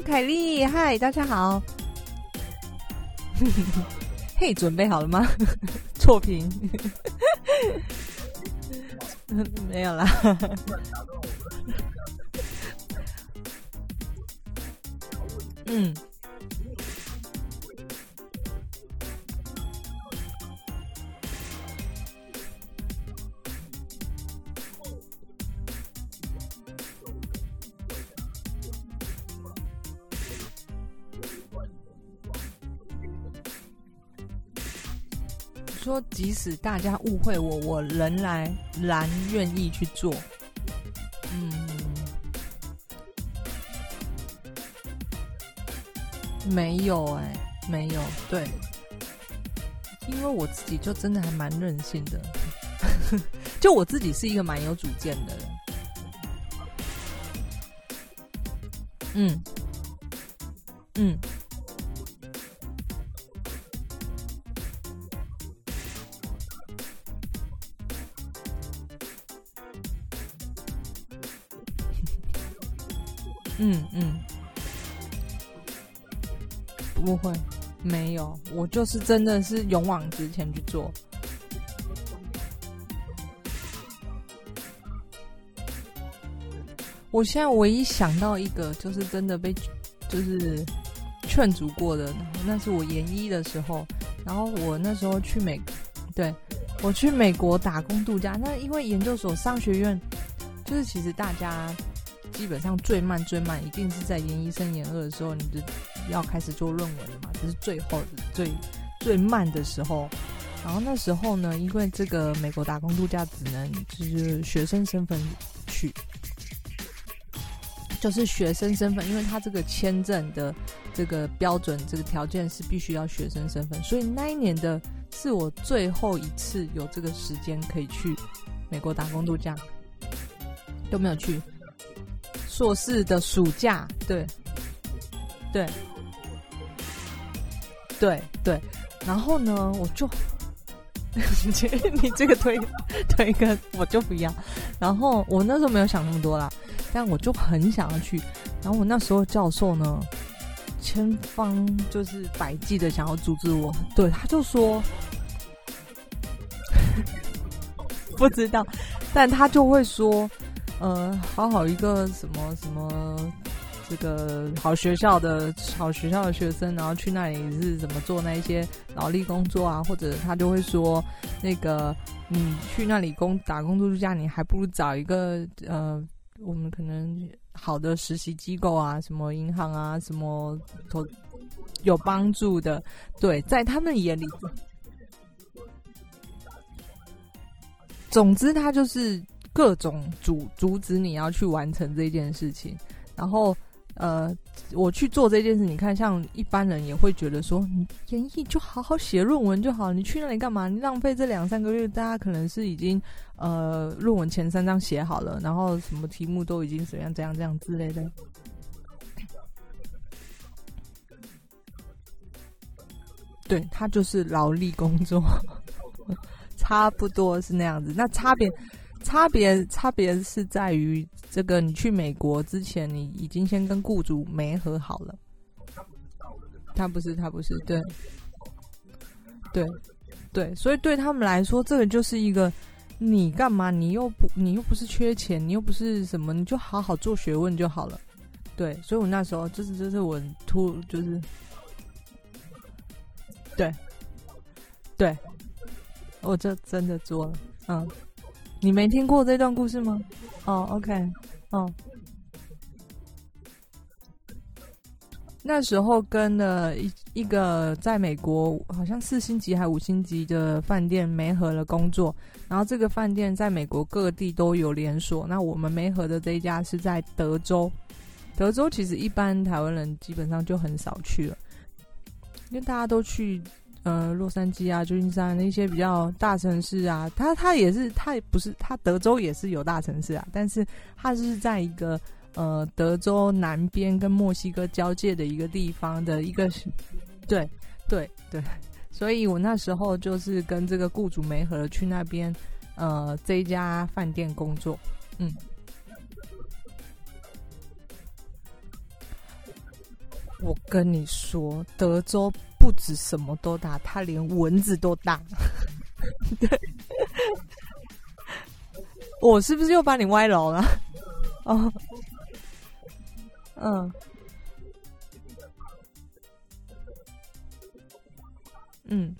凯莉，嗨，大家好。嘿，准备好了吗？错评。没有啦。嗯。即使大家误会我，我仍然然愿意去做。嗯，没有哎，没有，对，因为我自己就真的还蛮任性的，就我自己是一个蛮有主见的人。嗯，嗯。嗯就是真的是勇往直前去做。我现在唯一想到一个，就是真的被就是劝阻过的，那是我研一的时候，然后我那时候去美，对我去美国打工度假，那因为研究所商学院，就是其实大家。基本上最慢最慢，一定是在研一升研二的时候，你就要开始做论文了嘛，这是最后最最慢的时候。然后那时候呢，因为这个美国打工度假只能就是学生身份去，就是学生身份，因为他这个签证的这个标准，这个条件是必须要学生身份，所以那一年的是我最后一次有这个时间可以去美国打工度假，都没有去。硕士的暑假，对，对，对对，然后呢，我就，你这个推推跟我就不一样，然后我那时候没有想那么多啦，但我就很想要去，然后我那时候教授呢，千方就是百计的想要阻止我，对，他就说，不知道，但他就会说。呃，好好一个什么什么，这个好学校的好学校的学生，然后去那里是怎么做那一些劳力工作啊？或者他就会说，那个你去那里工打工度假，你还不如找一个呃，我们可能好的实习机构啊，什么银行啊，什么投有帮助的。对，在他们眼里，总之他就是。各种阻阻止你要去完成这件事情，然后呃，我去做这件事，你看，像一般人也会觉得说，你演艺就好好写论文就好，你去那里干嘛？你浪费这两三个月，大家可能是已经呃论文前三章写好了，然后什么题目都已经怎样怎样这样之类的。对他就是劳力工作，差不多是那样子。那差别。差别差别是在于，这个你去美国之前，你已经先跟雇主没和好了。他不是，他不是，对，对，对，所以对他们来说，这个就是一个，你干嘛？你又不，你又不是缺钱，你又不是什么，你就好好做学问就好了。对，所以我那时候就是，就是我突，就是，对，对，我就真的做了，嗯。你没听过这段故事吗？哦，OK，哦，那时候跟了一一个在美国好像四星级还五星级的饭店没合了工作，然后这个饭店在美国各地都有连锁，那我们没合的这一家是在德州，德州其实一般台湾人基本上就很少去了，因为大家都去。呃，洛杉矶啊，旧金山那些比较大城市啊，它它也是，它也不是，它德州也是有大城市啊，但是它是在一个呃德州南边跟墨西哥交界的一个地方的一个，对对对，所以我那时候就是跟这个雇主没合去那边呃这一家饭店工作，嗯。我跟你说，德州不止什么都大，它连蚊子都大。对，我是不是又把你歪楼了？哦，嗯，嗯，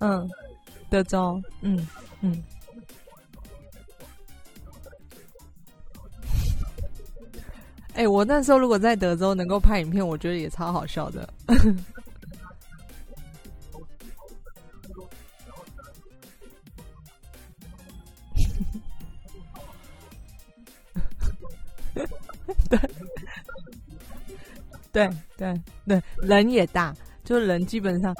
嗯。德州，嗯嗯，哎，我那时候如果在德州能够拍影片，我觉得也超好笑的。对，对对对，人也大，就人基本上。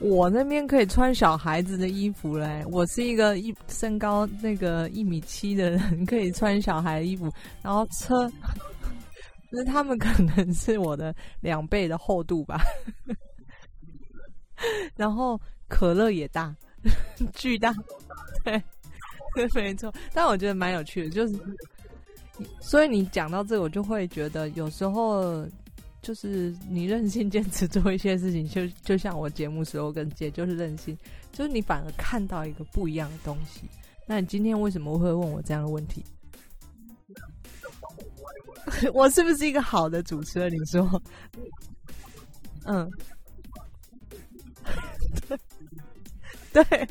我那边可以穿小孩子的衣服嘞，我是一个一身高那个一米七的人，可以穿小孩衣服。然后车，那他们可能是我的两倍的厚度吧。然后可乐也大，巨大，对，对没错。但我觉得蛮有趣的，就是，所以你讲到这个，我就会觉得有时候。就是你任性坚持做一些事情，就就像我节目时候跟姐就是任性，就是你反而看到一个不一样的东西。那你今天为什么会问我这样的问题？我是不是一个好的主持人？你说，嗯，对，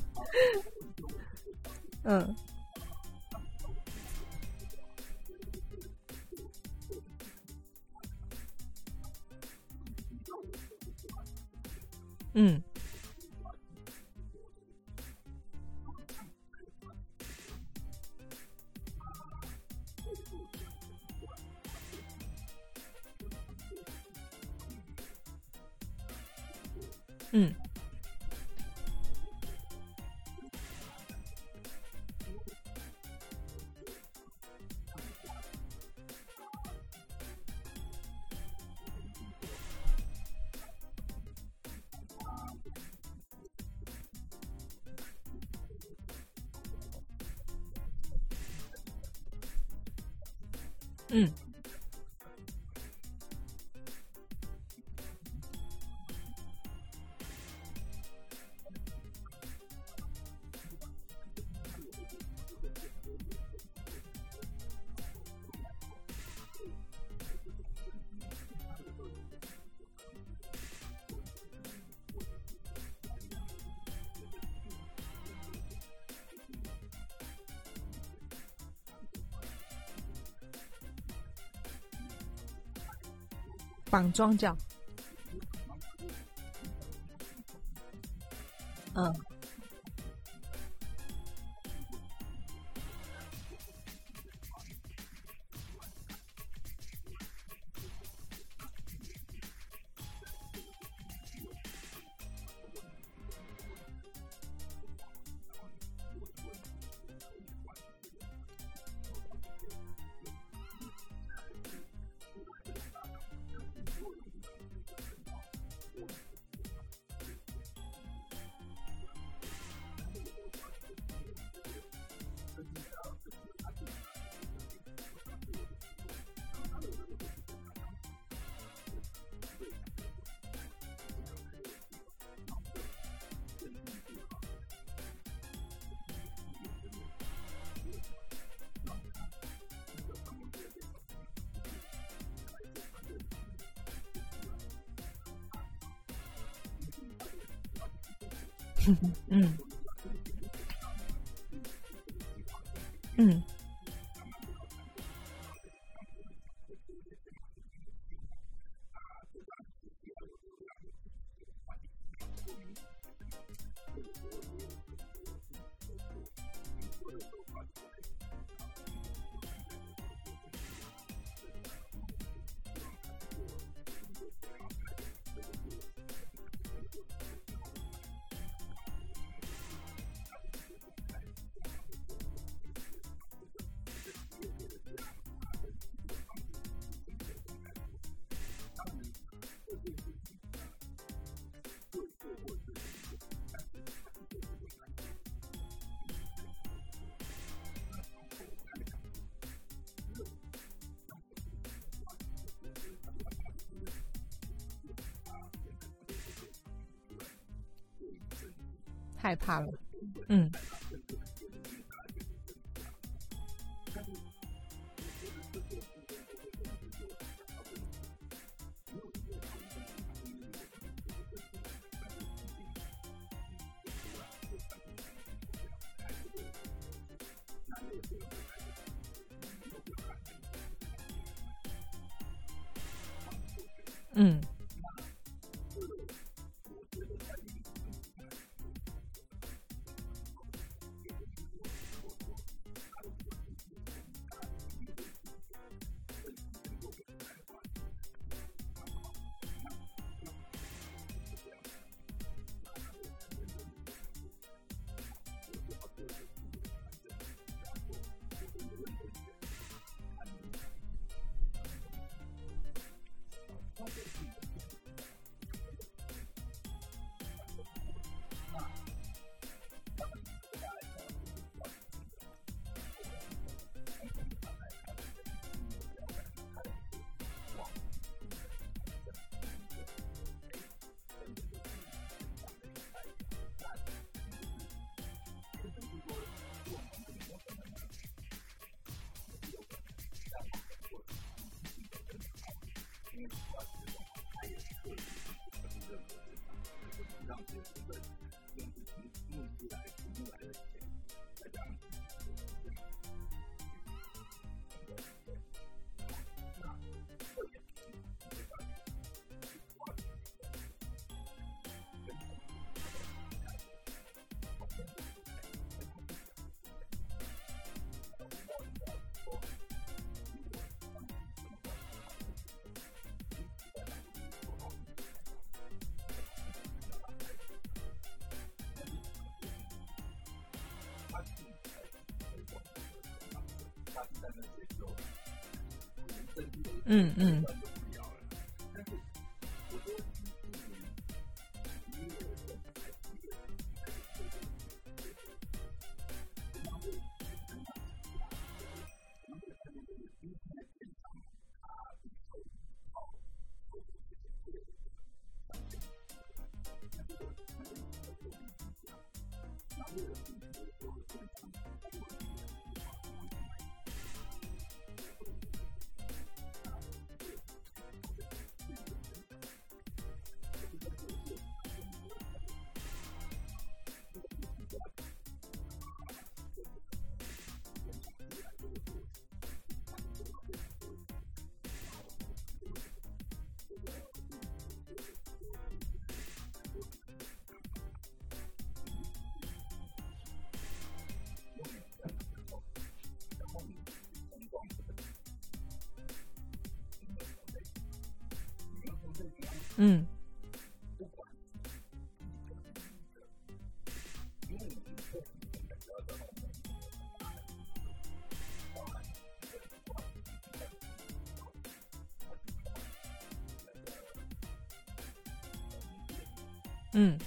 嗯。嗯，嗯。嗯，绑桩脚，嗯，嗯。嗯害怕了。嗯。嗯。嗯嗯。嗯。嗯。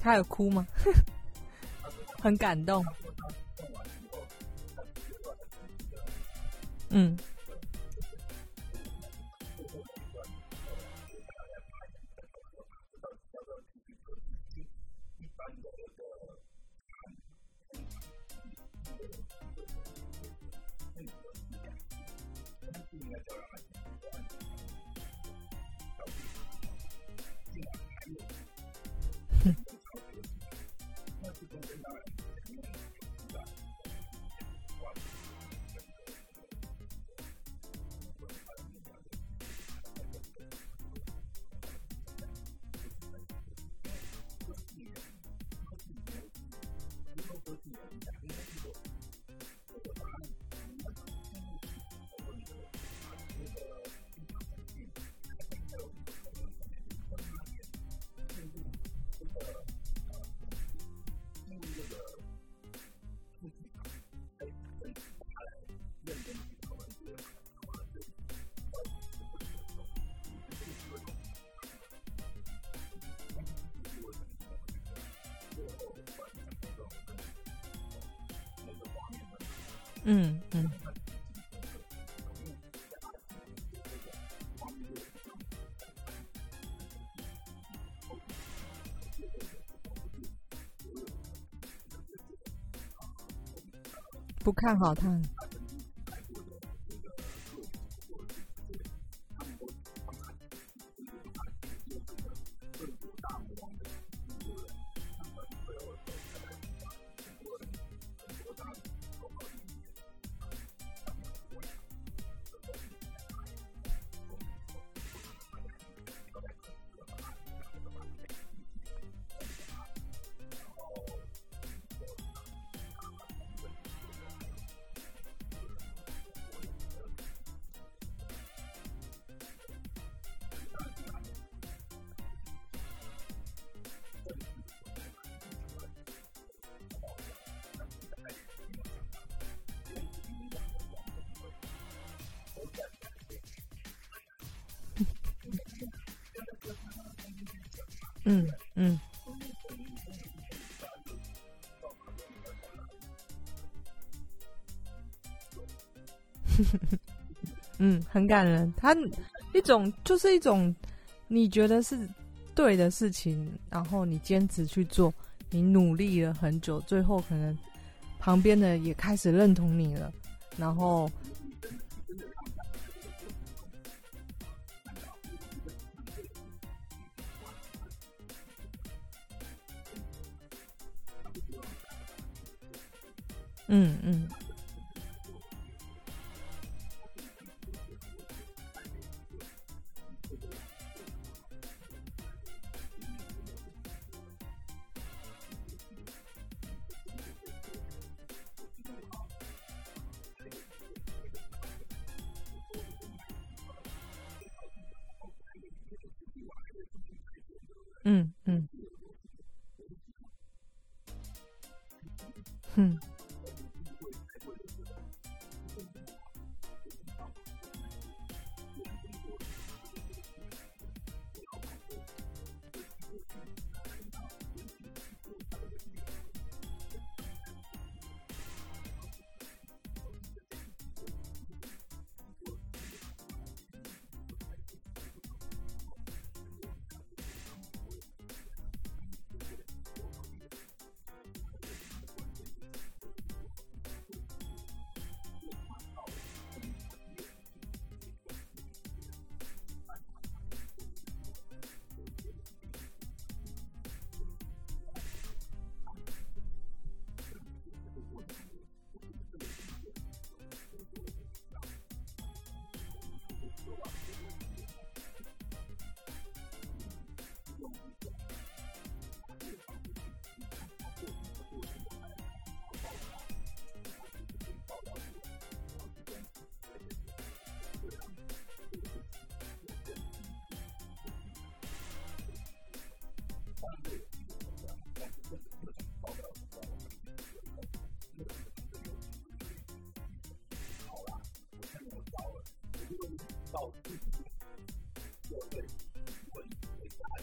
他有哭吗？很感动。嗯。科技的,다들려 드. 嗯嗯，不看好他。嗯嗯，嗯，很感人。他一种就是一种你觉得是对的事情，然后你坚持去做，你努力了很久，最后可能旁边的也开始认同你了，然后。嗯。嗯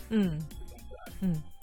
嗯嗯。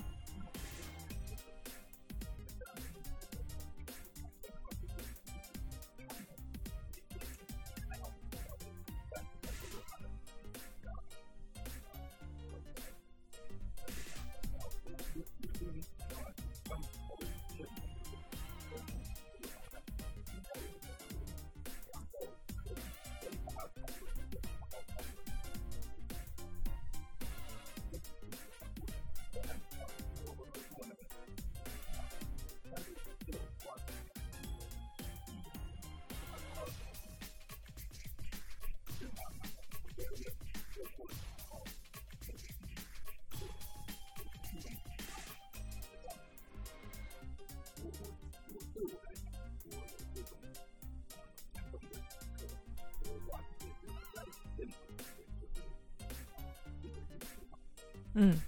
嗯。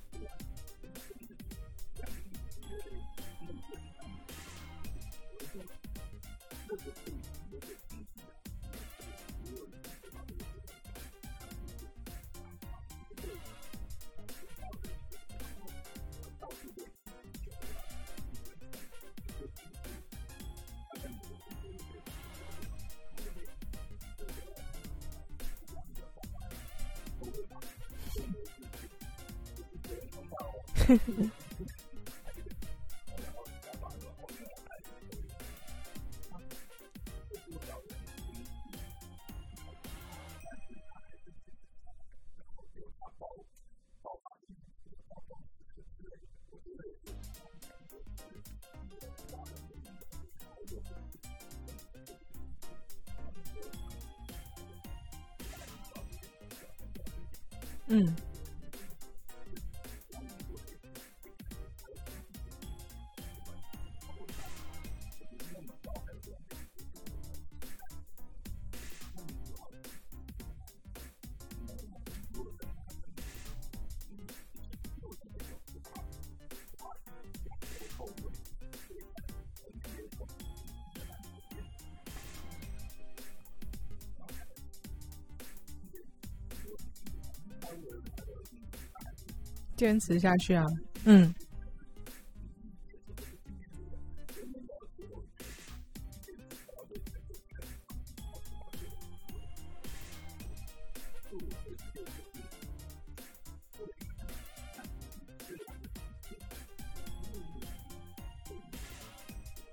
うん。坚持下去啊！嗯，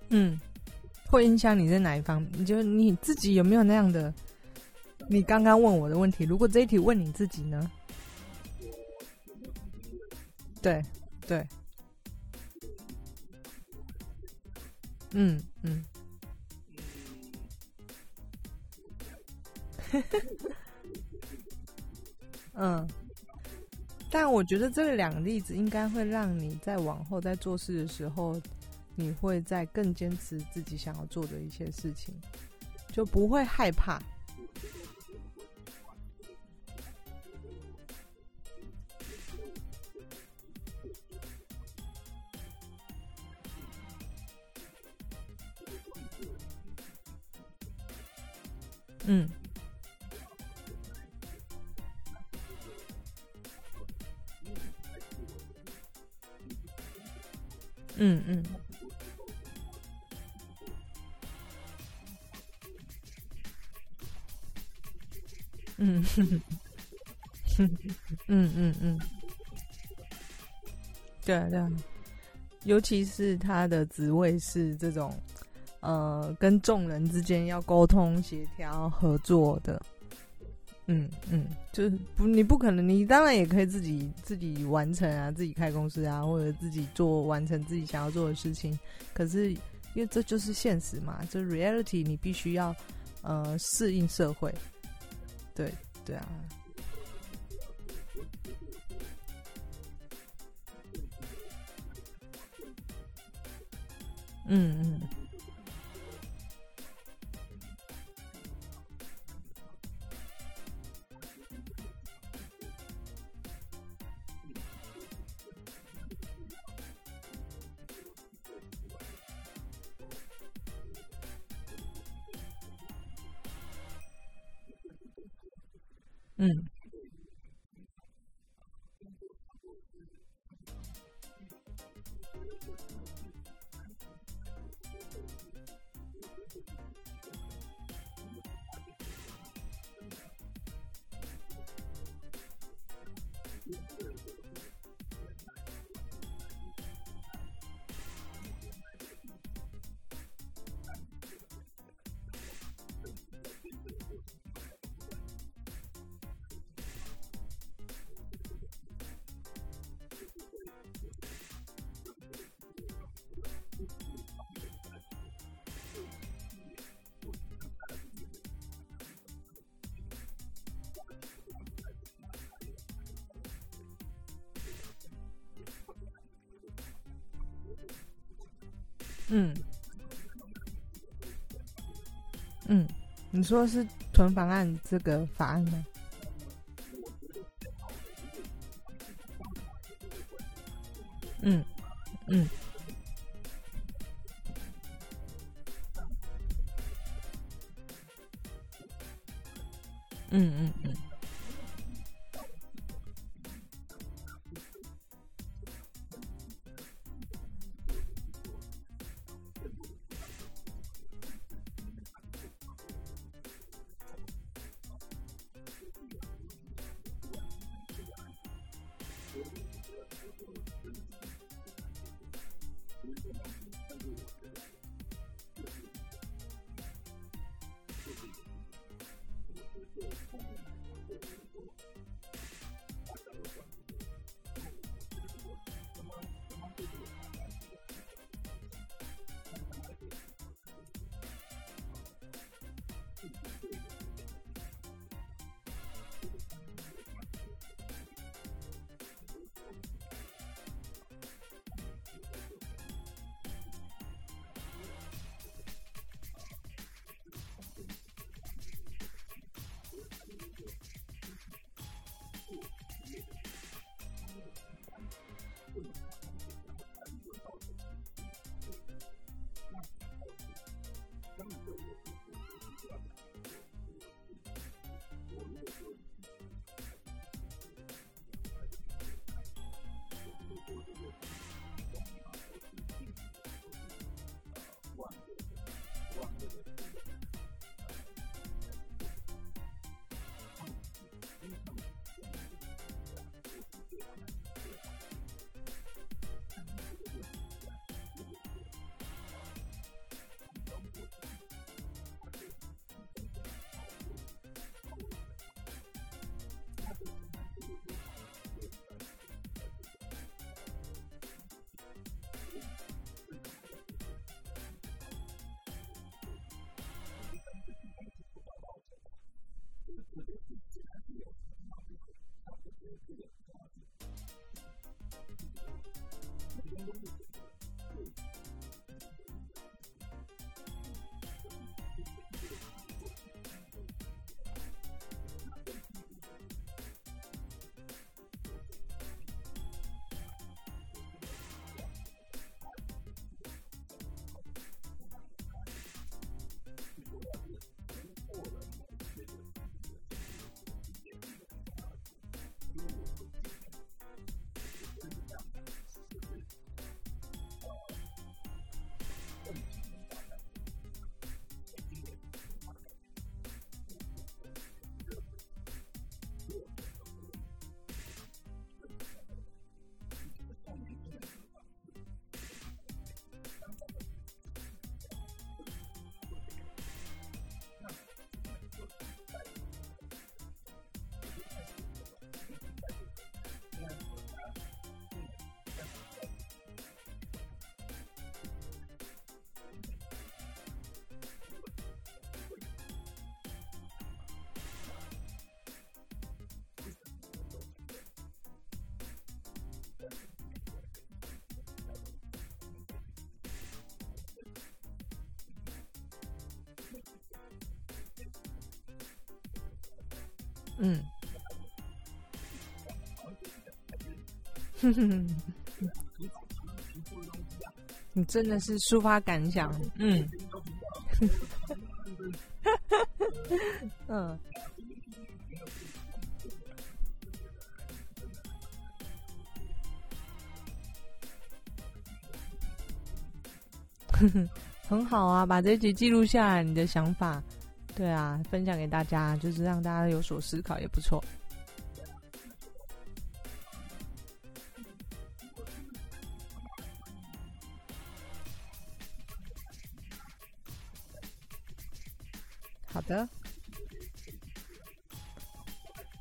嗯，会影响你在哪一方？你觉得你自己有没有那样的？你刚刚问我的问题，如果这一题问你自己呢？对，对，嗯嗯，嗯，但我觉得这两个例子应该会让你在往后在做事的时候，你会在更坚持自己想要做的一些事情，就不会害怕。嗯，嗯嗯，嗯，嗯嗯 嗯，对对，尤其是他的职位是这种。呃，跟众人之间要沟通、协调、合作的，嗯嗯，就是不，你不可能，你当然也可以自己自己完成啊，自己开公司啊，或者自己做完成自己想要做的事情。可是，因为这就是现实嘛，这 reality，你必须要呃适应社会。对对啊，嗯嗯。嗯。嗯，嗯，你说是《囤房案》这个法案吗？嗯，嗯。Thank you. 嗯，哼哼哼，你真的是抒发感想，嗯，嗯，哼哼，很好啊，把这集记录下来，你的想法。对啊，分享给大家，就是让大家有所思考，也不错。好的，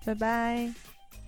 拜拜。